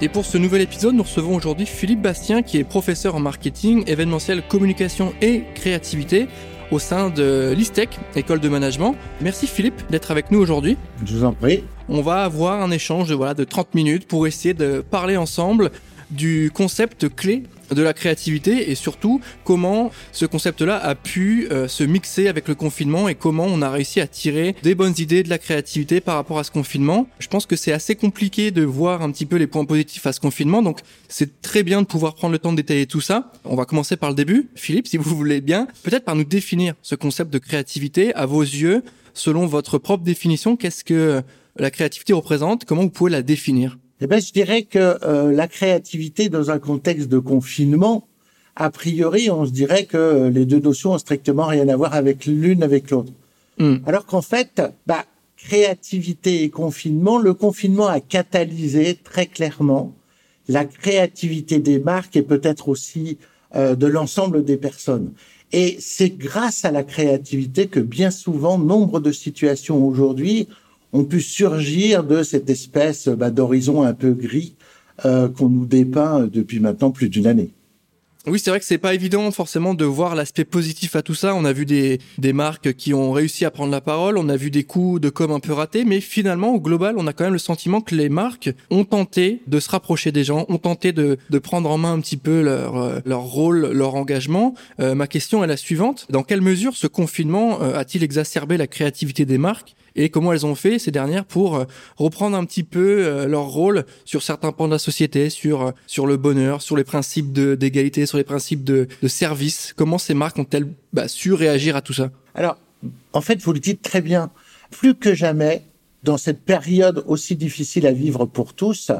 Et pour ce nouvel épisode, nous recevons aujourd'hui Philippe Bastien, qui est professeur en marketing, événementiel, communication et créativité au sein de l'ISTEC, école de management. Merci Philippe d'être avec nous aujourd'hui. Je vous en prie. On va avoir un échange de, voilà, de 30 minutes pour essayer de parler ensemble du concept clé de la créativité et surtout comment ce concept-là a pu euh, se mixer avec le confinement et comment on a réussi à tirer des bonnes idées de la créativité par rapport à ce confinement. Je pense que c'est assez compliqué de voir un petit peu les points positifs à ce confinement, donc c'est très bien de pouvoir prendre le temps de détailler tout ça. On va commencer par le début. Philippe, si vous voulez bien, peut-être par nous définir ce concept de créativité à vos yeux, selon votre propre définition, qu'est-ce que la créativité représente, comment vous pouvez la définir? Eh ben, je dirais que euh, la créativité dans un contexte de confinement, a priori, on se dirait que les deux notions ont strictement rien à voir avec l'une avec l'autre. Hmm. Alors qu'en fait, bah, créativité et confinement, le confinement a catalysé très clairement la créativité des marques et peut-être aussi euh, de l'ensemble des personnes. Et c'est grâce à la créativité que bien souvent, nombre de situations aujourd'hui ont pu surgir de cette espèce bah, d'horizon un peu gris euh, qu'on nous dépeint depuis maintenant plus d'une année. Oui, c'est vrai que c'est pas évident forcément de voir l'aspect positif à tout ça. On a vu des, des marques qui ont réussi à prendre la parole, on a vu des coups de com un peu ratés, mais finalement, au global, on a quand même le sentiment que les marques ont tenté de se rapprocher des gens, ont tenté de, de prendre en main un petit peu leur, euh, leur rôle, leur engagement. Euh, ma question est la suivante. Dans quelle mesure ce confinement a-t-il exacerbé la créativité des marques? Et comment elles ont fait ces dernières pour euh, reprendre un petit peu euh, leur rôle sur certains pans de la société, sur euh, sur le bonheur, sur les principes d'égalité, sur les principes de, de, service. Comment ces marques ont-elles bah, su réagir à tout ça? Alors, en fait, vous le dites très bien. Plus que jamais, dans cette période aussi difficile à vivre pour tous,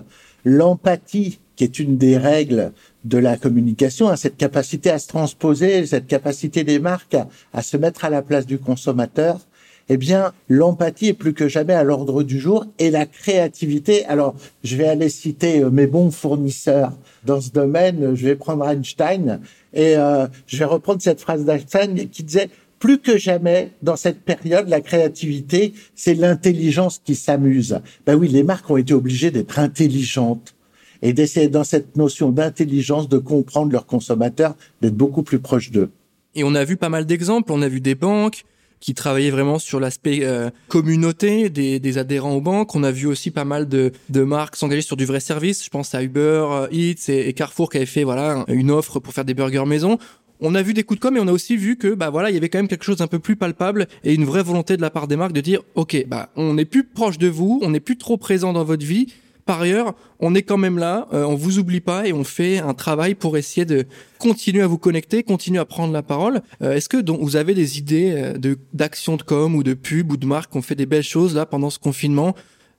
l'empathie, qui est une des règles de la communication, hein, cette capacité à se transposer, cette capacité des marques à se mettre à la place du consommateur, eh bien, l'empathie est plus que jamais à l'ordre du jour et la créativité. Alors, je vais aller citer euh, mes bons fournisseurs dans ce domaine. Je vais prendre Einstein et euh, je vais reprendre cette phrase d'Einstein qui disait plus que jamais, dans cette période, la créativité, c'est l'intelligence qui s'amuse. Ben oui, les marques ont été obligées d'être intelligentes et d'essayer, dans cette notion d'intelligence, de comprendre leurs consommateurs, d'être beaucoup plus proches d'eux. Et on a vu pas mal d'exemples. On a vu des banques, qui travaillait vraiment sur l'aspect euh, communauté des, des, adhérents aux banques. On a vu aussi pas mal de, de marques s'engager sur du vrai service. Je pense à Uber euh, Eats et, Carrefour qui avaient fait voilà une offre pour faire des burgers maison. On a vu des coups de com' et on a aussi vu que bah voilà il y avait quand même quelque chose d'un peu plus palpable et une vraie volonté de la part des marques de dire ok bah on est plus proche de vous, on n'est plus trop présent dans votre vie par ailleurs, on est quand même là, euh, on vous oublie pas et on fait un travail pour essayer de continuer à vous connecter, continuer à prendre la parole. Euh, est-ce que donc, vous avez des idées euh, de d'actions de com ou de pub ou de marques qui ont fait des belles choses là pendant ce confinement,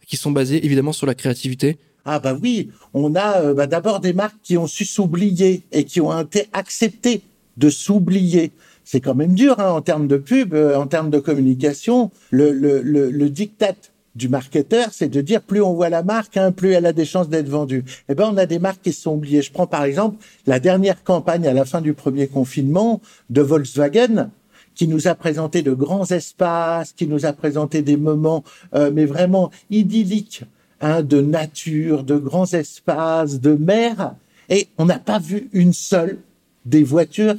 qui sont basées évidemment sur la créativité? Ah bah oui, on a bah, d'abord des marques qui ont su s'oublier et qui ont été acceptées de s'oublier c'est quand même dur hein, en termes de pub, en termes de communication. Le, le, le, le diktat du marketeur, c'est de dire plus on voit la marque, hein, plus elle a des chances d'être vendue. Eh ben, on a des marques qui sont oubliées. Je prends par exemple la dernière campagne à la fin du premier confinement de Volkswagen, qui nous a présenté de grands espaces, qui nous a présenté des moments, euh, mais vraiment idylliques, hein, de nature, de grands espaces, de mer, et on n'a pas vu une seule des voitures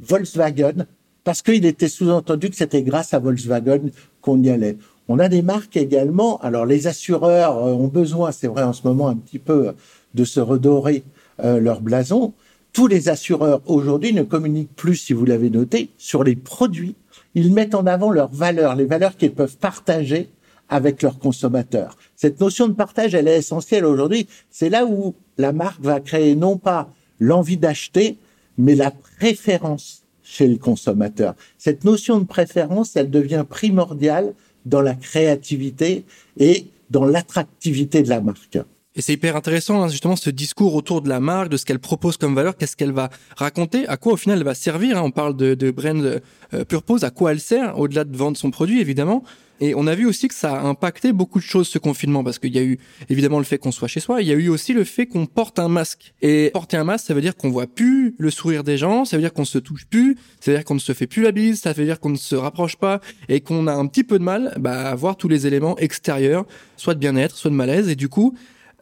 Volkswagen parce qu'il était sous-entendu que c'était grâce à Volkswagen qu'on y allait. On a des marques également. Alors les assureurs euh, ont besoin, c'est vrai en ce moment un petit peu, de se redorer euh, leur blason. Tous les assureurs aujourd'hui ne communiquent plus, si vous l'avez noté, sur les produits. Ils mettent en avant leurs valeurs, les valeurs qu'ils peuvent partager avec leurs consommateurs. Cette notion de partage, elle est essentielle aujourd'hui. C'est là où la marque va créer non pas l'envie d'acheter, mais la préférence chez le consommateur. Cette notion de préférence, elle devient primordiale dans la créativité et dans l'attractivité de la marque. Et c'est hyper intéressant, hein, justement, ce discours autour de la marque, de ce qu'elle propose comme valeur, qu'est-ce qu'elle va raconter, à quoi au final elle va servir. Hein. On parle de, de brand euh, purpose, à quoi elle sert, au-delà de vendre son produit, évidemment. Et on a vu aussi que ça a impacté beaucoup de choses ce confinement parce qu'il y a eu évidemment le fait qu'on soit chez soi, il y a eu aussi le fait qu'on porte un masque. Et porter un masque, ça veut dire qu'on voit plus le sourire des gens, ça veut dire qu'on se touche plus, ça veut dire qu'on ne se fait plus la bise, ça veut dire qu'on ne se rapproche pas et qu'on a un petit peu de mal bah, à voir tous les éléments extérieurs, soit de bien-être, soit de malaise. Et du coup,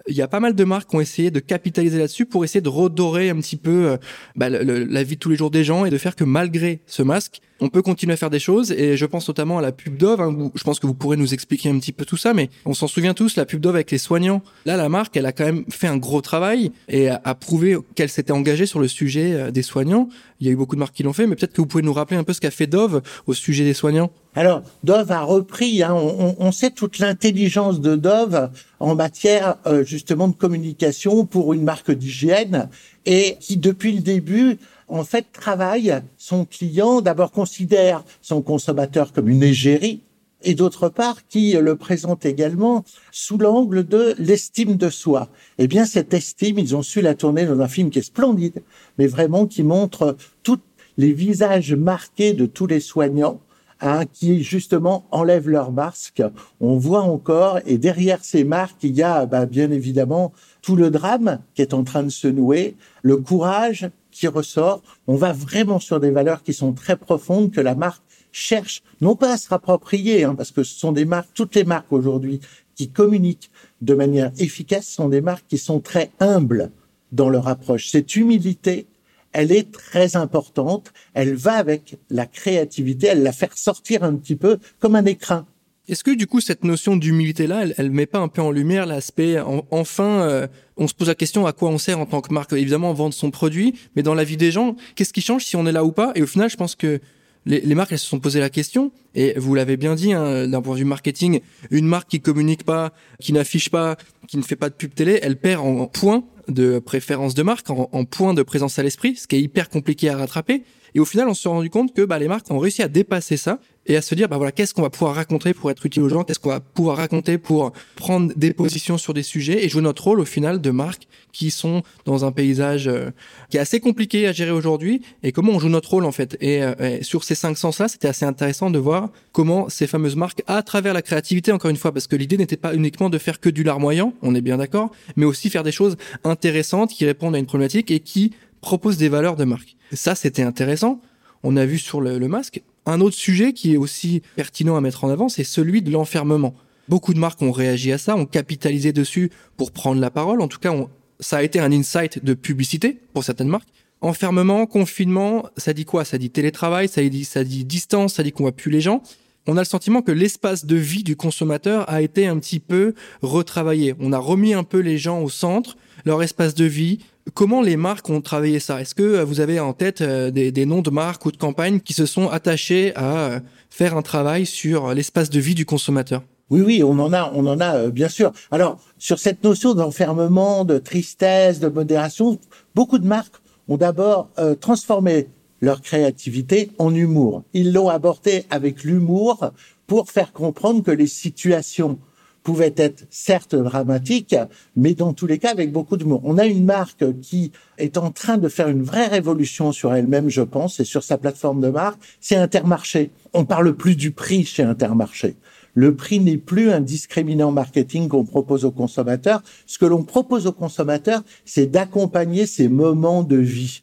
il y a pas mal de marques qui ont essayé de capitaliser là-dessus pour essayer de redorer un petit peu euh, bah, la vie de tous les jours des gens et de faire que malgré ce masque, on peut continuer à faire des choses. Et je pense notamment à la pub Dove. Hein, je pense que vous pourrez nous expliquer un petit peu tout ça, mais on s'en souvient tous, la pub Dove avec les soignants. Là, la marque, elle a quand même fait un gros travail et a, prouvé qu'elle s'était engagée sur le sujet euh, des soignants. Il y a eu beaucoup de marques qui l'ont fait, mais peut-être que vous pouvez nous rappeler un peu ce qu'a fait Dove au sujet des soignants. Alors, Dove a repris, hein, on, on, sait toute l'intelligence de Dove en matière euh, justement de communication pour une marque d'hygiène et qui, depuis le début, en fait, travaille son client, d'abord considère son consommateur comme une égérie, et d'autre part qui le présente également sous l'angle de l'estime de soi. Eh bien, cette estime, ils ont su la tourner dans un film qui est splendide, mais vraiment qui montre tous les visages marqués de tous les soignants Hein, qui justement enlèvent leur masque. On voit encore, et derrière ces marques, il y a bah, bien évidemment tout le drame qui est en train de se nouer, le courage qui ressort. On va vraiment sur des valeurs qui sont très profondes que la marque cherche, non pas à se rapproprier, hein, parce que ce sont des marques, toutes les marques aujourd'hui qui communiquent de manière efficace sont des marques qui sont très humbles dans leur approche. Cette humilité, elle est très importante. Elle va avec la créativité, elle la fait sortir un petit peu comme un écrin. Est-ce que du coup cette notion d'humilité-là, elle, met pas un peu en lumière l'aspect enfin, euh, on se pose la question à quoi on sert en tant que marque. Évidemment, vendre son produit, mais dans la vie des gens, qu'est-ce qui change si on est là ou pas? Et au final, je pense que les, marques elles se sont posé la question. Et vous l'avez bien dit hein, d'un point de vue marketing, une marque qui communique pas, qui n'affiche pas, qui ne fait pas de pub télé, elle perd en points de préférence de marque, en, en points de présence à l'esprit, ce qui est hyper compliqué à rattraper. Et au final, on s'est rendu compte que bah, les marques ont réussi à dépasser ça et à se dire bah voilà qu'est-ce qu'on va pouvoir raconter pour être utile aux gens, qu'est-ce qu'on va pouvoir raconter pour prendre des positions sur des sujets et jouer notre rôle au final de marques qui sont dans un paysage euh, qui est assez compliqué à gérer aujourd'hui et comment on joue notre rôle en fait. Et, euh, sur ces cinq sens là, c'était assez intéressant de voir comment ces fameuses marques à travers la créativité encore une fois parce que l'idée n'était pas uniquement de faire que du larmoyant, on est bien d'accord, mais aussi faire des choses intéressantes qui répondent à une problématique et qui proposent des valeurs de marque. Ça, c'était intéressant. On a vu sur le, masque. Un autre sujet qui est aussi pertinent à mettre en avant, c'est celui de l'enfermement. Beaucoup de marques ont réagi à ça, ont capitalisé dessus pour prendre la parole. En tout cas, ça a été un insight de publicité pour certaines marques. Enfermement, confinement, ça dit quoi? Ça dit télétravail, ça dit, ça dit distance, ça dit qu'on voit plus les gens. On a le sentiment que l'espace de vie du consommateur a été un petit peu retravaillé. On a remis un peu les gens au centre, leur espace de vie, Comment les marques ont travaillé ça? Est-ce que euh, vous avez en tête euh, des, noms de marques ou de campagnes qui se sont attachés à euh, faire un travail sur l'espace de vie du consommateur? Oui, oui, on en a, on en a, bien sûr. Alors, sur cette notion d'enfermement, de tristesse, de modération, beaucoup de marques ont d'abord transformé leur créativité en humour. Ils l'ont abordé avec l'humour pour faire comprendre que les situations pouvait être certes dramatique, mais dans tous les cas avec beaucoup d'humour. On a une marque qui est en train de faire une vraie révolution sur elle-même, je pense, et sur sa plateforme de marque, c'est Intermarché. On parle plus du prix chez Intermarché. Le prix n'est plus un discriminant marketing qu'on propose aux consommateurs. Ce que l'on propose aux consommateurs, c'est d'accompagner ces moments de vie.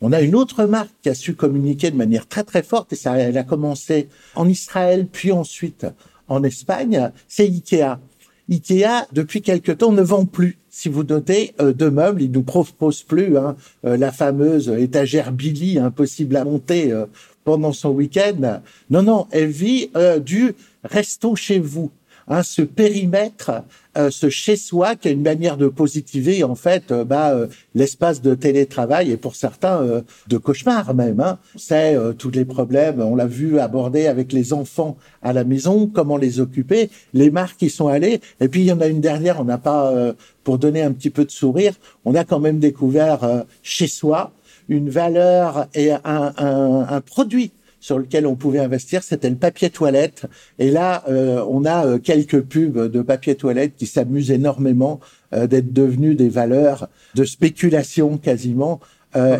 On a une autre marque qui a su communiquer de manière très très forte et ça, elle a commencé en Israël puis ensuite en Espagne, c'est Ikea. Ikea, depuis quelque temps, ne vend plus. Si vous notez, euh, de meubles, il nous propose plus hein, euh, la fameuse étagère Billy impossible à monter euh, pendant son week-end. Non, non, elle vit du resto chez vous hein, ce périmètre, euh, ce chez-soi qui a une manière de positiver en fait euh, bah, euh, l'espace de télétravail et pour certains de cauchemar même. Hein. C'est tous les problèmes, on l'a vu aborder avec les enfants à la maison, comment les occuper, les marques qui sont allées. Et puis il y en a une dernière, on n'a pas, pour donner un petit peu de sourire, on a quand même découvert chez soi une valeur et un, un, un produit sur lequel on pouvait investir, c'était le papier toilette. Et là, euh, on a euh, quelques pubs de papier toilette qui s'amusent énormément euh, d'être devenus des valeurs de spéculation quasiment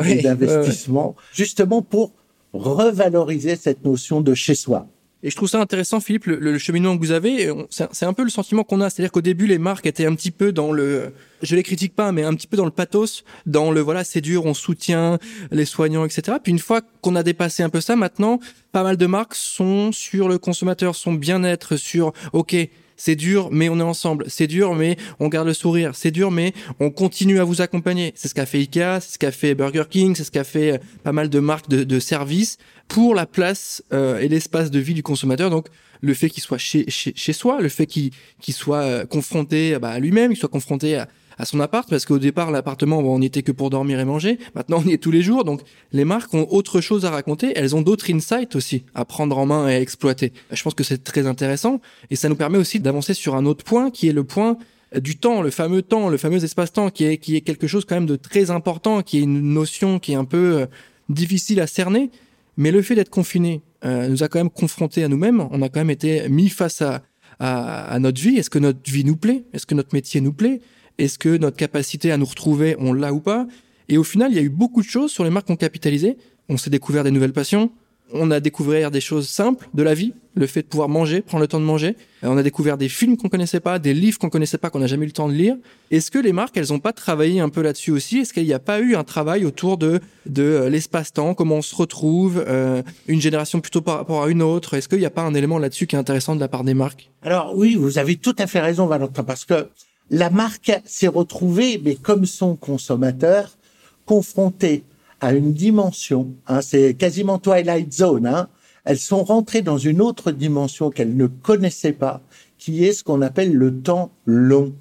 et d'investissement, justement pour revaloriser cette notion de chez soi. Et je trouve ça intéressant, Philippe, le, cheminement que vous avez. C'est un peu le sentiment qu'on a. C'est-à-dire qu'au début, les marques étaient un petit peu dans le, je les critique pas, mais un petit peu dans le pathos, dans le voilà, c'est dur, on soutient les soignants, etc. Puis une fois qu'on a dépassé un peu ça, maintenant, pas mal de marques sont sur le consommateur, son bien-être, sur, ok, c'est dur, mais on est ensemble. C'est dur, mais on garde le sourire. C'est dur, mais on continue à vous accompagner. C'est ce qu'a fait Ikea, c'est ce qu'a fait Burger King, c'est ce qu'a fait euh, pas mal de marques de, de services pour la place euh, et l'espace de vie du consommateur. Donc, le fait qu'il soit chez, chez, chez, soi, le fait qu'il qu'il soit euh, confronté bah, à lui-même, qu'il soit confronté à, à son appart parce qu'au départ l'appartement on n'y était que pour dormir et manger. Maintenant on y est tous les jours. Donc les marques ont autre chose à raconter. Elles ont d'autres insights aussi à prendre en main et à exploiter. Je pense que c'est très intéressant. Et ça nous permet aussi d'avancer sur un autre point qui est le point du temps, le fameux temps, le fameux espace-temps, qui est, qui est quelque chose quand même de très important, qui est une notion qui est un peu euh, difficile à cerner. Mais le fait d'être confiné euh, nous a quand même confrontés à nous-mêmes. On a quand même été mis face à, à, à notre vie. Est-ce que notre vie nous plaît? Est-ce que notre métier nous plaît? Est-ce que notre capacité à nous retrouver, on l'a ou pas? Et au final, il y a eu beaucoup de choses sur les marques qu'on capitalisé. On s'est découvert des nouvelles passions. On a découvert des choses simples de la vie, le fait de pouvoir manger, prendre le temps de manger. On a découvert des films qu'on connaissait pas, des livres qu'on connaissait pas, qu'on n'a jamais eu le temps de lire. Est-ce que les marques, elles ont pas travaillé un peu là-dessus aussi? Est-ce qu'il n'y a pas eu un travail autour de de euh, l'espace-temps, comment on se retrouve, euh, une génération plutôt par rapport à une autre? Est-ce qu'il n'y a pas un élément là-dessus qui est intéressant de la part des marques? Alors oui, vous avez tout à fait raison, Valentin, parce que la marque s'est retrouvée, mais comme son consommateur, confrontée à une dimension. Hein, c'est quasiment Twilight Zone. Hein, elles sont rentrées dans une autre dimension qu'elles ne connaissaient pas, qui est ce qu'on appelle le temps long.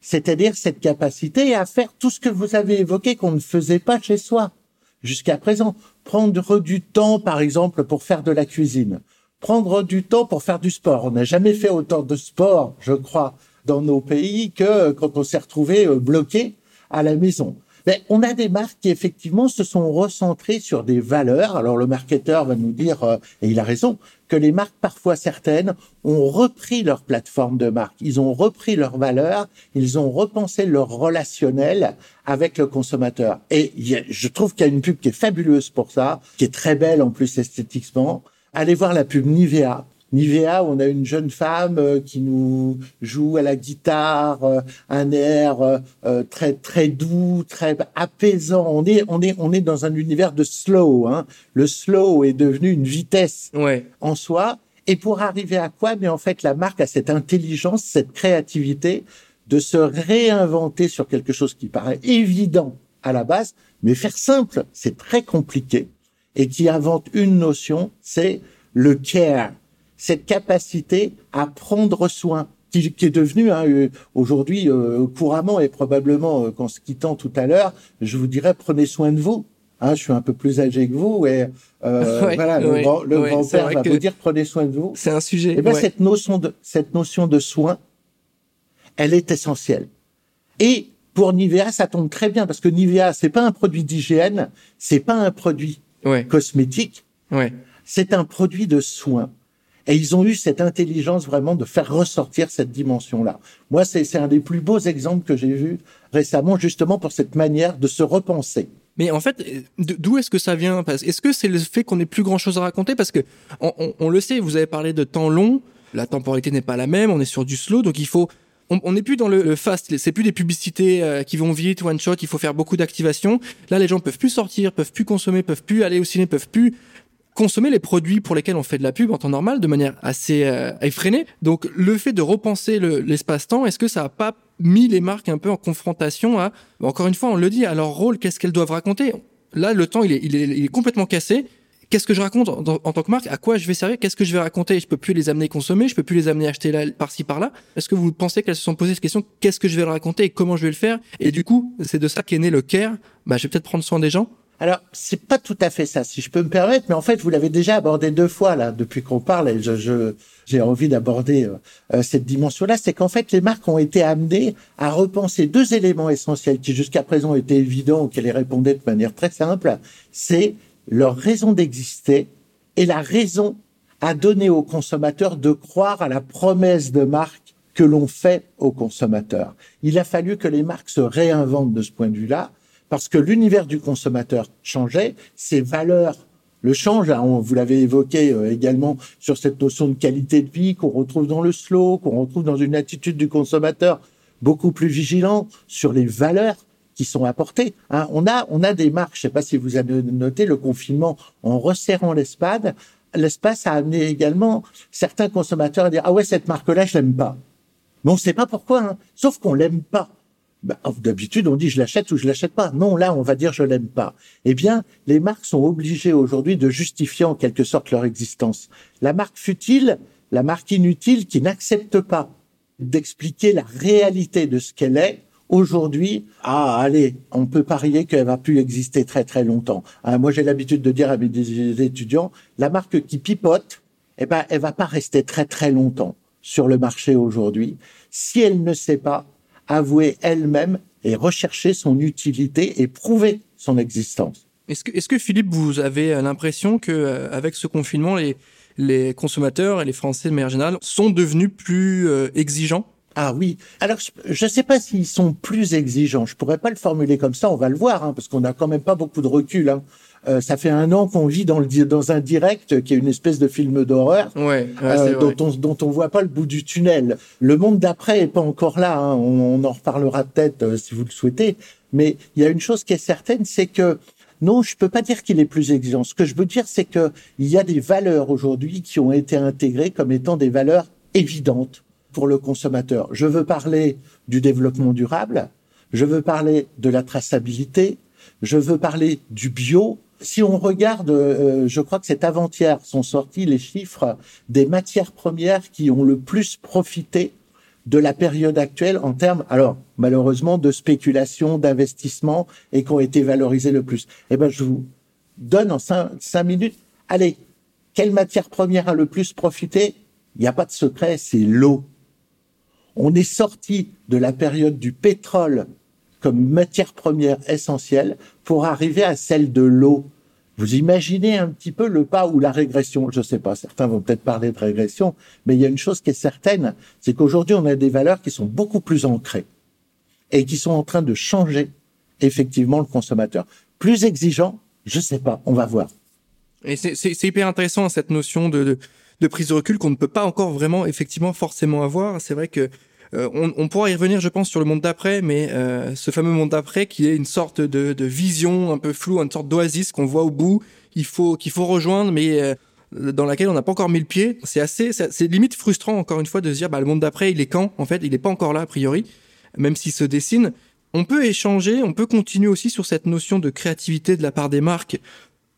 C'est-à-dire cette capacité à faire tout ce que vous avez évoqué qu'on ne faisait pas chez soi jusqu'à présent. Prendre du temps, par exemple, pour faire de la cuisine. Prendre du temps pour faire du sport. On n'a jamais fait autant de sport, je crois, dans nos pays que quand on s'est retrouvé euh, bloqué à la maison. Mais on a des marques qui effectivement se sont recentrées sur des valeurs. Alors le marketeur va nous dire, euh, et il a raison, que les marques, parfois certaines, ont repris leur plateforme de marque. Ils ont repris leurs valeurs, ils ont repensé leur relationnel avec le consommateur. Et je trouve qu'il y a une pub qui est fabuleuse pour ça, qui est très belle en plus esthétiquement. Allez voir la pub Nivea Nivea, on a une jeune femme euh, qui nous joue à la guitare euh, un air euh, très très doux, très apaisant. On est on est on est dans un univers de slow. Hein. Le slow est devenu une vitesse en soi. Et pour arriver à quoi? Mais en fait, la marque a cette intelligence, cette créativité de se réinventer sur quelque chose qui paraît évident à la base, mais faire simple, c'est très compliqué. Et qui invente une notion, c'est le care cette capacité à prendre soin qui, qui est devenue hein, euh, aujourd'hui euh, couramment et probablement euh, qu'en se quittant tout à l'heure, je vous dirais prenez soin de vous. Hein, je suis un peu plus âgé que vous et voilà le, grand, père va vous dire prenez soin de vous. C'est un sujet. Et eh ben cette notion de cette notion de soin, elle est essentielle. Et pour Nivea, ça tombe très bien parce que Nivea, c'est pas un produit d'hygiène, c'est pas un produit cosmétique, c'est un produit de soin. Et ils ont eu cette intelligence vraiment de faire ressortir cette dimension-là. Moi, c'est un des plus beaux exemples que j'ai vu récemment, justement pour cette manière de se repenser. Mais en fait, d'où est-ce que ça vient? Est-ce que c'est le fait qu'on ait plus grand-chose à raconter? Parce que on, le sait, vous avez parlé de temps long, la temporalité n'est pas la même, on est sur du slow, donc il faut on n'est plus dans le, fast, c'est plus des publicités euh, qui vont vite, one shot, il faut faire beaucoup d'activation. Là, les gens peuvent plus sortir, peuvent plus consommer, peuvent plus aller au ciné, peuvent plus consommer les produits pour lesquels on fait de la pub en temps normal de manière assez euh, effrénée. Donc le fait de repenser l'espace-temps, est-ce que ça a pas mis les marques un peu en confrontation à, encore une fois, on le dit, à leur rôle, qu'est-ce qu'elles doivent raconter? Là, le temps, il est, il est, il est complètement cassé. Qu'est-ce que je raconte en, tant que marque? À quoi je vais servir? Qu'est-ce que je vais raconter? Je peux plus les amener consommer, je peux plus les amener acheter par-ci par-là. Est-ce que vous pensez qu'elles se sont posées cette question Qu'est-ce que je vais raconter et comment je vais le faire? Et du coup, c'est de ça qu'est né le care. Bah, je vais peut-être prendre soin des gens alors, c'est pas tout à fait ça, si je peux me permettre, mais en fait, vous l'avez déjà abordé deux fois là depuis qu'on parle, et je, j'ai envie d'aborder euh, euh, cette dimension-là, c'est qu'en fait, les marques ont été amenées à repenser deux éléments essentiels qui jusqu'à présent étaient évidents, qu'elles y répondaient de manière très simple. C'est leur raison d'exister et la raison à donner aux consommateurs de croire à la promesse de marque que l'on fait aux consommateurs. Il a fallu que les marques se réinventent de ce point de vue-là, parce que l'univers du consommateur changeait, ses valeurs le change. Hein, vous l'avez évoqué euh, également sur cette notion de qualité de vie qu'on retrouve dans le slow, qu'on retrouve dans une attitude du consommateur beaucoup plus vigilant sur les valeurs qui sont apportées. Hein. On a on a des marques. Je ne sais pas si vous avez noté le confinement en resserrant l'espace. L'espace a amené également certains consommateurs à dire ah ouais cette marque-là je l'aime pas. Mais on ne sait pas pourquoi. Hein. Sauf qu'on l'aime pas. Ben, d'habitude, on dit je l'achète ou je l'achète pas. Non, là, on va dire je l'aime pas. Eh bien, les marques sont obligées aujourd'hui de justifier en quelque sorte leur existence. La marque futile, la marque inutile qui n'accepte pas d'expliquer la réalité de ce qu'elle est, aujourd'hui, ah, allez, on peut parier qu'elle va plus exister très très longtemps. Ah, moi, j'ai l'habitude de dire à mes étudiants, la marque qui pipote, eh ben, elle va pas rester très très longtemps sur le marché aujourd'hui si elle ne sait pas avouer elle-même et rechercher son utilité et prouver son existence. Est-ce que, est-ce que Philippe, vous avez l'impression que euh, avec ce confinement, les, les consommateurs et les Français de manière générale sont devenus plus euh, exigeants? Ah oui. Alors, je ne sais pas s'ils sont plus exigeants. Je pourrais pas le formuler comme ça. On va le voir, hein, parce qu'on n'a quand même pas beaucoup de recul. Hein. Euh, ça fait un an qu'on vit dans, le, dans un direct qui est une espèce de film d'horreur ouais, euh, dont, on, dont on voit pas le bout du tunnel. Le monde d'après est pas encore là. Hein. On, en reparlera peut-être euh, si vous le souhaitez. Mais il y a une chose qui est certaine, c'est que non, je peux pas dire qu'il est plus exigeant. Ce que je veux dire, c'est que il y a des valeurs aujourd'hui qui ont été intégrées comme étant des valeurs évidentes pour le consommateur. Je veux parler du développement durable. Je veux parler de la traçabilité. Je veux parler du bio si on regarde, euh, je crois que c'est avant-hier sont sortis les chiffres des matières premières qui ont le plus profité de la période actuelle en termes, alors malheureusement, de spéculation, d'investissement et qui ont été valorisés le plus. Eh ben, je vous donne en cinq, cinq minutes. Allez, quelle matière première a le plus profité? Il n'y a pas de secret, c'est l'eau. On est sorti de la période du pétrole comme matière première essentielle pour arriver à celle de l'eau. Vous imaginez un petit peu le pas ou la régression. Je sais pas, certains vont peut-être parler de régression, mais il y a une chose qui est certaine, c'est qu'aujourd'hui, on a des valeurs qui sont beaucoup plus ancrées et qui sont en train de changer effectivement le consommateur. Plus exigeant, je sais pas, on va voir. Et c'est hyper intéressant cette notion de, de prise de recul qu'on ne peut pas encore vraiment effectivement forcément avoir. C'est vrai que euh, on, on, pourra y revenir, je pense, sur le monde d'après, mais euh, ce fameux monde d'après qui est une sorte de, de, vision un peu floue, une sorte d'oasis qu'on voit au bout, il faut qu'il faut rejoindre, mais euh, dans laquelle on n'a pas encore mis le pied. C'est assez, c'est limite frustrant encore une fois de se dire, bah le monde d'après, il est quand En fait, il n'est pas encore là a priori, même s'il se dessine. On peut échanger, on peut continuer aussi sur cette notion de créativité de la part des marques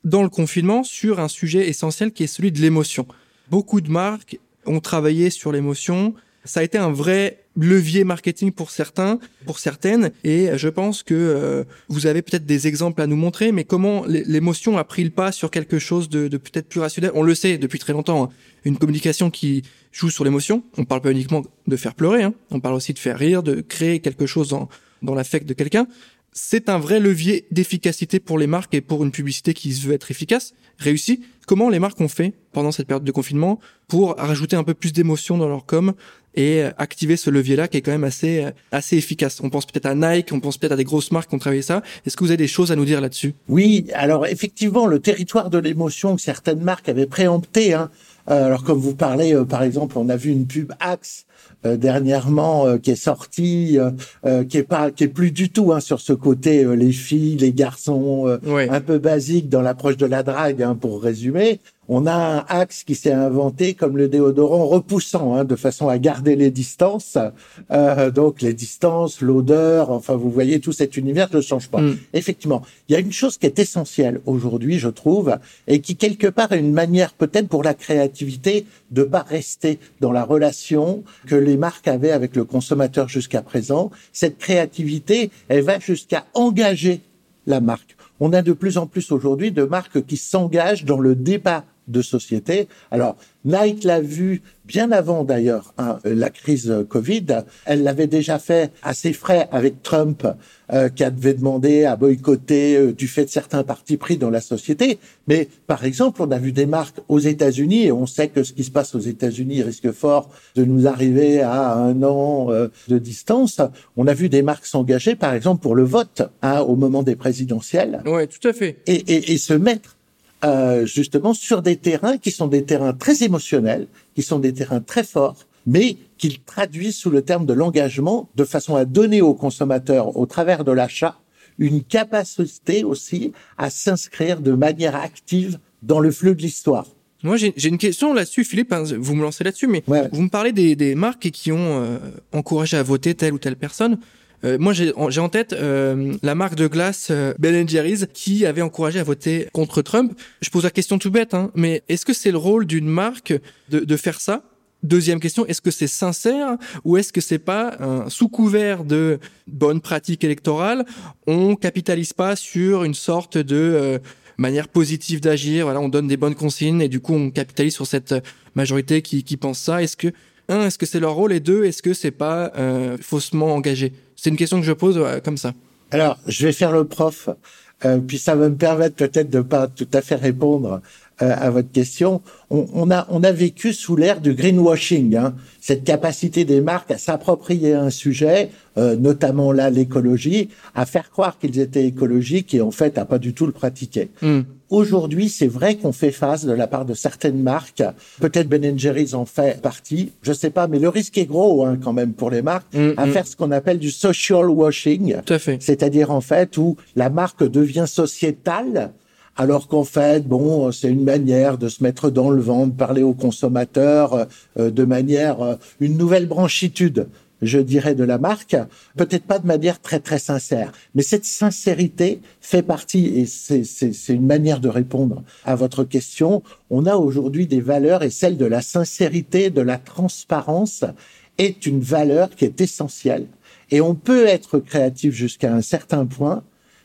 dans le confinement sur un sujet essentiel qui est celui de l'émotion. Beaucoup de marques ont travaillé sur l'émotion, ça a été un vrai levier marketing pour certains, pour certaines, et je pense que euh, vous avez peut-être des exemples à nous montrer, mais comment l'émotion a pris le pas sur quelque chose de, de peut-être plus rationnel? On le sait depuis très longtemps, hein. une communication qui joue sur l'émotion. On parle pas uniquement de faire pleurer, hein. on parle aussi de faire rire, de créer quelque chose dans, dans l'affect de quelqu'un. C'est un vrai levier d'efficacité pour les marques et pour une publicité qui veut être efficace, réussie. Comment les marques ont fait pendant cette période de confinement pour rajouter un peu plus d'émotion dans leur com et euh, activer ce levier-là qui est quand même assez euh, assez efficace? On pense peut-être à Nike, on pense peut-être à des grosses marques qui ont travaillé ça. Est-ce que vous avez des choses à nous dire là-dessus? Oui, alors effectivement, le territoire de l'émotion que certaines marques avaient préempté. Hein. Euh, alors comme vous parlez, par exemple, on a vu une pub Axe dernièrement qui est sortie, qui est pas, qui est plus du tout hein, sur ce côté les filles, les garçons, un peu basique dans l'approche de la drague, hein, pour résumer on a un axe qui s'est inventé comme le déodorant repoussant, hein, de façon à garder les distances. Euh, donc les distances, l'odeur, enfin vous voyez tout cet univers ne change pas. Mm. Effectivement, il y a une chose qui est essentielle aujourd'hui, je trouve, et qui quelque part est une manière peut-être pour la créativité de pas rester dans la relation que les marques avaient avec le consommateur jusqu'à présent. Cette créativité, elle va jusqu'à engager la marque. On a de plus en plus aujourd'hui de marques qui s'engagent dans le débat de société. Alors, Nike l'a vu bien avant d'ailleurs hein, la crise Covid. Elle l'avait déjà fait assez frais avec Trump, euh, qui avait demandé à boycotter euh, du fait de certains partis pris dans la société. Mais par exemple, on a vu des marques aux États-Unis et on sait que ce qui se passe aux États-Unis risque fort de nous arriver à un an euh, de distance. On a vu des marques s'engager, par exemple, pour le vote hein, au moment des présidentielles. Ouais, tout à fait. Et, et, et se mettre euh, justement sur des terrains qui sont des terrains très émotionnels, qui sont des terrains très forts, mais qu'ils traduisent sous le terme de l'engagement de façon à donner aux consommateurs, au travers de l'achat, une capacité aussi à s'inscrire de manière active dans le flux de l'histoire. Moi, j'ai une question là-dessus, Philippe. Hein, vous me lancez là-dessus, mais Ouais. vous me parlez des, des marques qui ont euh, encouragé à voter telle ou telle personne. Euh, moi, j'ai en, tête euh, la marque de glace euh, Ben Jerry's qui avait encouragé à voter contre Trump. Je pose la question tout bête, hein, mais est-ce que c'est le rôle d'une marque de, de faire ça? Deuxième question, est-ce que c'est sincère ou est-ce que c'est pas un sous couvert de bonnes pratiques électorales, on capitalise pas sur une sorte de euh, manière positive d'agir. Voilà, on donne des bonnes consignes et du coup on capitalise sur cette majorité qui, qui pense ça. Est-ce que un, est-ce que c'est leur rôle et deux, est-ce que c'est pas euh, faussement engagé? C'est une question que je pose euh, comme ça. Alors, je vais faire le prof, euh, puis ça va me permettre peut-être de pas tout à fait répondre à votre question. On, on a on a vécu sous l'ère du greenwashing, hein, cette capacité des marques à s'approprier un sujet, euh, notamment là l'écologie, à faire croire qu'ils étaient écologiques et en fait à pas du tout le pratiquer. Hmm. Aujourd'hui, c'est vrai qu'on fait face de la part de certaines marques. Peut-être Ben Jerry's en fait partie, je sais pas, mais le risque est gros hein, quand même pour les marques Mm, à mm. faire ce qu'on appelle du social washing, c'est-à-dire en fait où la marque devient sociétale. Alors qu'en fait, bon, c'est une manière de se mettre dans le vent, de parler aux consommateurs euh, de manière, euh, une nouvelle branchitude, je dirais, de la marque. Peut-être pas de manière très très sincère, mais cette sincérité fait partie, et c'est une manière de répondre à votre question. On a aujourd'hui des valeurs et celle de la sincérité, de la transparence est une valeur qui est essentielle. Et on peut être créatif jusqu'à un certain point,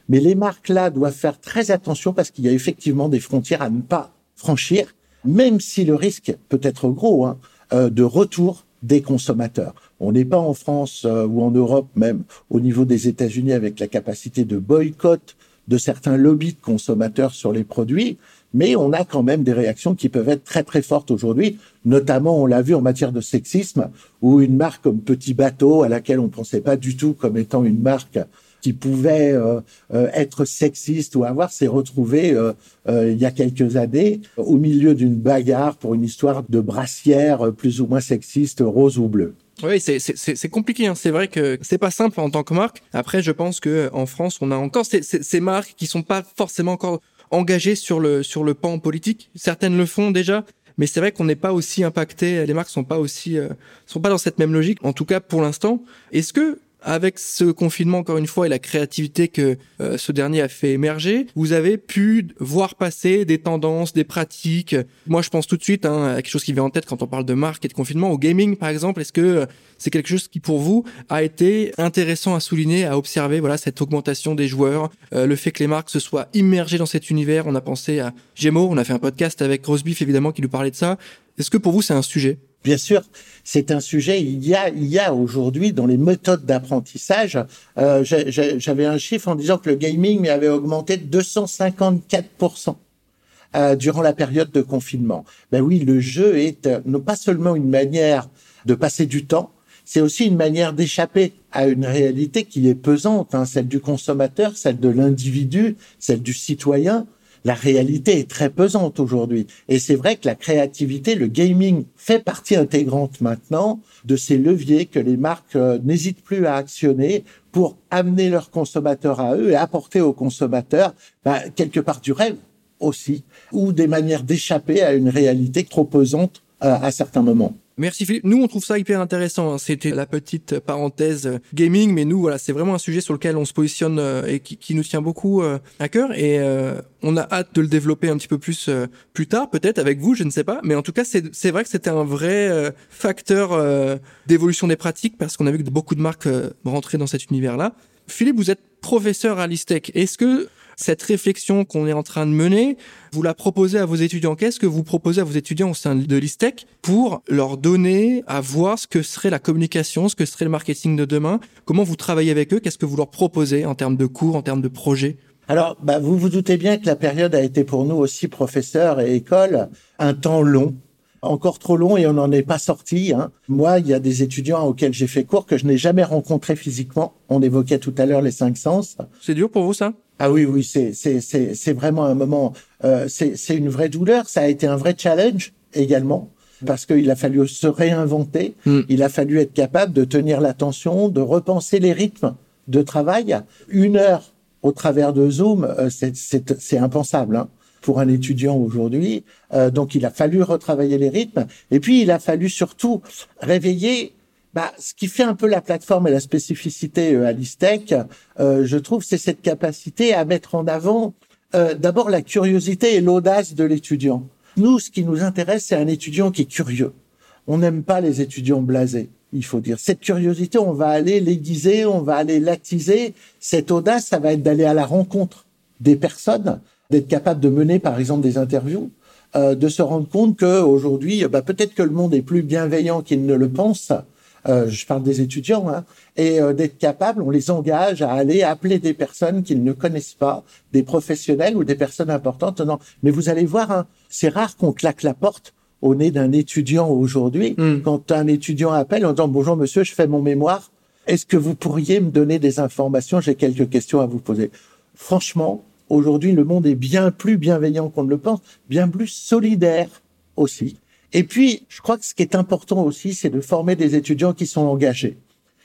mais les marques là doivent faire très attention parce qu'il y a effectivement des frontières à ne pas franchir, même si le risque peut être gros hein, euh, de retour des consommateurs. On n'est pas en France euh, ou en Europe même au niveau des États-Unis avec la capacité de boycott de certains lobbies de consommateurs sur les produits, mais on a quand même des réactions qui peuvent être très très fortes aujourd'hui, notamment on l'a vu en matière de sexisme, où une marque comme Petit Bateau, à laquelle on pensait pas du tout comme étant une marque qui pouvait euh, euh, être sexiste ou avoir, s'est retrouvée euh, euh, il y a quelques années au milieu d'une bagarre pour une histoire de brassière plus ou moins sexiste, rose ou bleue. Oui, c'est compliqué. Hein. C'est vrai que c'est pas simple en tant que marque. Après, je pense que en France, on a encore ces, ces, ces marques qui sont pas forcément encore engagées sur le sur le pan politique. Certaines le font déjà, mais c'est vrai qu'on n'est pas aussi impacté. Les marques sont pas aussi euh, sont pas dans cette même logique. En tout cas, pour l'instant. Est-ce que avec ce confinement encore une fois et la créativité que euh, ce dernier a fait émerger, vous avez pu voir passer des tendances, des pratiques. Moi, je pense tout de suite hein, à quelque chose qui vient en tête quand on parle de marque et de confinement, au gaming par exemple. Est-ce que euh, c'est quelque chose qui pour vous a été intéressant à souligner, à observer Voilà cette augmentation des joueurs, euh, le fait que les marques se soient immergées dans cet univers? On a pensé à Gémeaux, on a fait un podcast avec Rosebeef évidemment qui nous parlait de ça. Est-ce que pour vous c'est un sujet? Bien sûr, c'est un sujet. Il y a, il y a aujourd'hui dans les méthodes d'apprentissage, euh, j'avais un chiffre en disant que le gaming avait augmenté de 254% euh, durant la période de confinement. Ben oui, le jeu est euh, non pas seulement une manière de passer du temps, c'est aussi une manière d'échapper à une réalité qui est pesante, hein, celle du consommateur, celle de l'individu, celle du citoyen. La réalité est très pesante aujourd'hui. Et c'est vrai que la créativité, le gaming fait partie intégrante maintenant de ces leviers que les marques euh, n'hésitent plus à actionner pour amener leurs consommateurs à eux et apporter aux consommateurs ben, quelque part du rêve aussi, ou des manières d'échapper à une réalité trop pesante euh, à certains moments. Merci Philippe. Nous, on trouve ça hyper intéressant. hein. C'était la petite parenthèse gaming, mais nous, voilà, c'est vraiment un sujet sur lequel on se positionne euh, et qui, nous tient beaucoup euh, à cœur. Et euh, on a hâte de le développer un petit peu plus plus tard, peut-être avec vous, je ne sais pas. Mais en tout cas, c'est vrai que c'était un vrai facteur d'évolution des pratiques parce qu'on a vu que beaucoup de marques rentraient dans cet univers-là. Philippe, vous êtes professeur à l'ISTEC. Est-ce que Cette réflexion qu'on est en train de mener, vous la proposez à vos étudiants. Qu'est-ce que vous proposez à vos étudiants au sein de l'ISTEC pour leur donner à voir ce que serait la communication, ce que serait le marketing de demain? Comment vous travaillez avec eux? Qu'est-ce que vous leur proposez en termes de cours, en termes de projets? Alors, bah, vous vous doutez bien que la période a été pour nous aussi, professeurs et écoles, un temps long encore trop long et on n'en est pas sorti. Hein. Moi, il y a des étudiants auxquels j'ai fait cours que je n'ai jamais rencontrés physiquement. On évoquait tout à l'heure les cinq sens. C'est dur pour vous ça? Ah oui, oui, c'est c'est c'est c'est vraiment un moment. Euh, c'est c'est une vraie douleur. Ça a été un vrai challenge également parce qu'il a fallu se réinventer. Hmm. Il a fallu être capable de tenir l'attention, de repenser les rythmes de travail. Une heure au travers de Zoom, euh, c'est c'est impensable. Hein pour un étudiant aujourd'hui. Euh, donc il a fallu retravailler les rythmes. Et puis il a fallu surtout réveiller bah, ce qui fait un peu la plateforme et la spécificité euh, à l'ISTEC, euh, je trouve, c'est cette capacité à mettre en avant euh, d'abord la curiosité et l'audace de l'étudiant. Nous, ce qui nous intéresse, c'est un étudiant qui est curieux. On n'aime pas les étudiants blasés, il faut dire. Cette curiosité, on va aller l'aiguiser, on va aller l'attiser. Cette audace, ça va être d'aller à la rencontre des personnes d'être capable de mener, par exemple, des interviews, euh, de se rendre compte que aujourd'hui, bah, peut-être que le monde est plus bienveillant qu'il ne le pense. Euh, je parle des étudiants, hein, et euh, d'être capable, on les engage à aller appeler des personnes qu'ils ne connaissent pas, des professionnels ou des personnes importantes. Non, mais vous allez voir, hein, c'est rare qu'on claque la porte au nez d'un étudiant aujourd'hui. Hmm. Quand un étudiant appelle en disant bonjour monsieur, je fais mon mémoire, est-ce que vous pourriez me donner des informations? J'ai quelques questions à vous poser. Franchement, Aujourd'hui, le monde est bien plus bienveillant qu'on ne le pense, bien plus solidaire aussi. Et puis, je crois que ce qui est important aussi, c'est de former des étudiants qui sont engagés.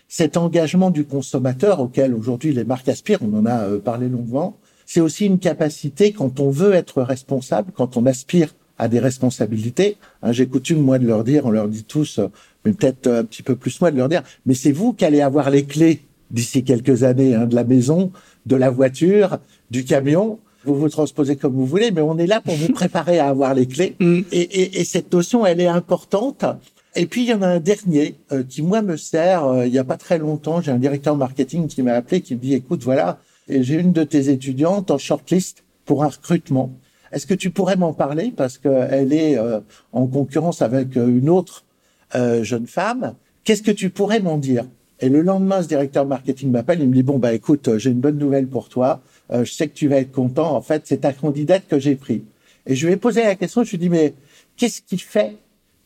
Cet engagement du consommateur auquel aujourd'hui les marques aspirent, on en a euh, parlé longuement, c'est aussi une capacité quand on veut être responsable, quand on aspire à des responsabilités. Hein, J'ai coutume, moi, de leur dire, on leur dit tous, euh, mais peut-être un petit peu plus moi, de leur dire, mais c'est vous qui allez avoir les clés d'ici quelques années hein, de la maison, de la voiture, du camion. Vous vous transposez comme vous voulez, mais on est là pour vous préparer à avoir les clés. Mm. Et, et, et, cette notion, elle est importante. Et puis, il y en a un dernier euh, qui, moi, me sert. Euh, il y a pas très longtemps, j'ai un directeur marketing qui m'a appelé, qui me dit, écoute, voilà, j'ai une de tes étudiantes en shortlist pour un recrutement. Est-ce que tu pourrais m'en parler? Parce qu'elle est euh, en concurrence avec une autre jeune femme Qu'est-ce que tu pourrais m'en dire? Et le lendemain, ce directeur marketing m'appelle, il me dit, bon, bah écoute, j'ai une bonne nouvelle pour toi euh, je sais que tu vas être content, en fait, c'est ta candidate que j'ai pris. Et je lui ai posé la question, je lui ai dit, mais qu'est-ce qui fait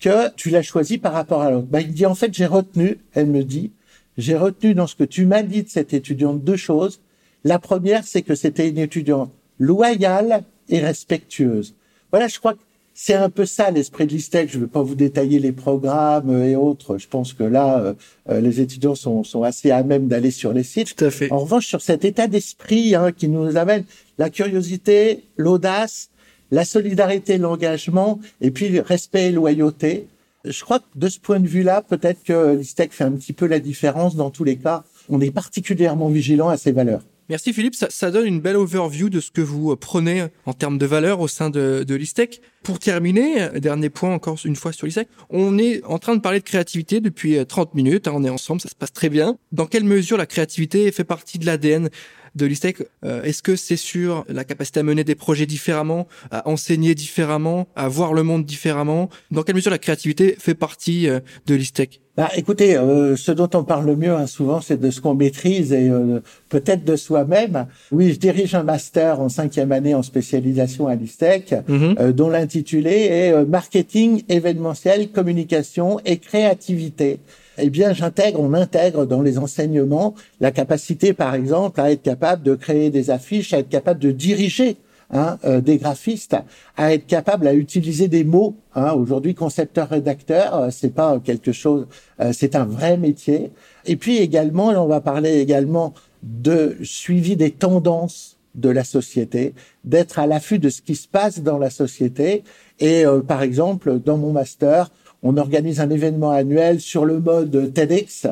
que tu l'as choisi par rapport à l'autre? Ben, Il dit, en fait, j'ai retenu, elle me dit, j'ai retenu dans ce que tu m'as dit de cette étudiante deux choses. La première, c'est que c'était une étudiante loyale et respectueuse. Voilà, je crois que c'est un peu ça l'esprit de l'ISTEC. Je ne vais pas vous détailler les programmes et autres. Je pense que là, euh, euh, les étudiants sont, sont assez à même d'aller sur les sites. Tout à fait. En revanche, sur cet état d'esprit hein, qui nous amène la curiosité, l'audace, la solidarité, l'engagement, et puis le respect et loyauté. Je crois que de ce point de vue-là, peut-être que l'ISTEC fait un petit peu la différence. Dans tous les cas, on est particulièrement vigilant à ces valeurs. Merci Philippe, ça, donne une belle overview de ce que vous euh, prenez en termes de valeur au sein de, de l'ISTEC. Pour terminer, euh, dernier point encore une fois sur l'ISTEC, on est en train de parler de créativité depuis 30 euh, minutes, hein, on est ensemble, ça se passe très bien. Dans quelle mesure la créativité fait partie de l'ADN de l'ISTEC Est-ce que c'est sur la capacité à mener des projets différemment, à enseigner différemment, à voir le monde différemment? Dans quelle mesure la créativité fait partie de l'ISTEC bah, écoutez, euh, ce dont on parle le mieux hein, souvent, c'est de ce qu'on maîtrise et euh, peut-être de soi-même. Oui, je dirige un master en cinquième année en spécialisation à l'ISTEC, mhm. euh, dont l'intitulé est Marketing, événementiel, communication et créativité. Eh bien, j'intègre, on intègre dans les enseignements la capacité, par exemple, à être capable de créer des affiches, à être capable de diriger Hein, euh, des graphistes à être capable à utiliser des mots. Hein. Aujourd'hui, concepteur-rédacteur, euh, c'est pas quelque chose, euh, c'est un vrai métier. Et puis également, on va parler également de suivi des tendances de la société, d'être à l'affût de ce qui se passe dans la société. Et par exemple, dans mon master, on organise un événement annuel sur le mode TEDx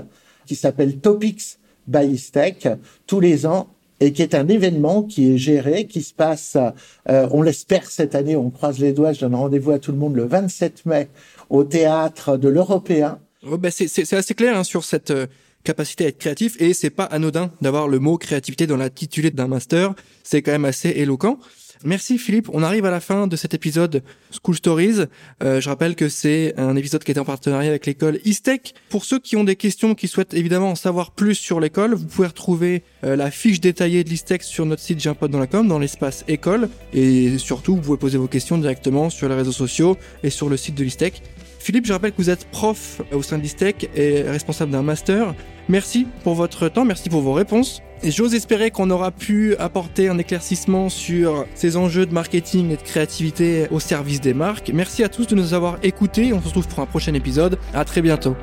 qui s'appelle Topics by Tech tous les ans et qui est un événement qui est géré, qui se passe, euh, on l'espère cette année, on croise les doigts, je donne rendez-vous à tout le monde le 27 mai au théâtre de l'Européen. Oh, bah c'est assez clair hein, sur cette euh, capacité à être créatif et c'est pas anodin d'avoir le mot créativité dans l'intitulé d'un master. C'est quand même assez éloquent. Merci Philippe. On arrive à la fin de cet épisode School Stories. Euh, je rappelle que c'est un épisode qui était en partenariat avec l'école ISTEC. Pour ceux qui ont des questions, qui souhaitent évidemment en savoir plus sur l'école, vous pouvez retrouver euh, la fiche détaillée de l'ISTEC sur notre site com dans l'espace école. Et surtout, vous pouvez poser vos questions directement sur les réseaux sociaux et sur le site de l'ISTEC. Philippe, je rappelle que vous êtes prof au sein de l'ISTEC et responsable d'un master. Merci pour votre temps, merci pour vos réponses. Et j'ose espérer qu'on aura pu apporter un éclaircissement sur ces enjeux de marketing et de créativité au service des marques. Merci à tous de nous avoir écoutés. On se retrouve pour un prochain épisode. À très bientôt.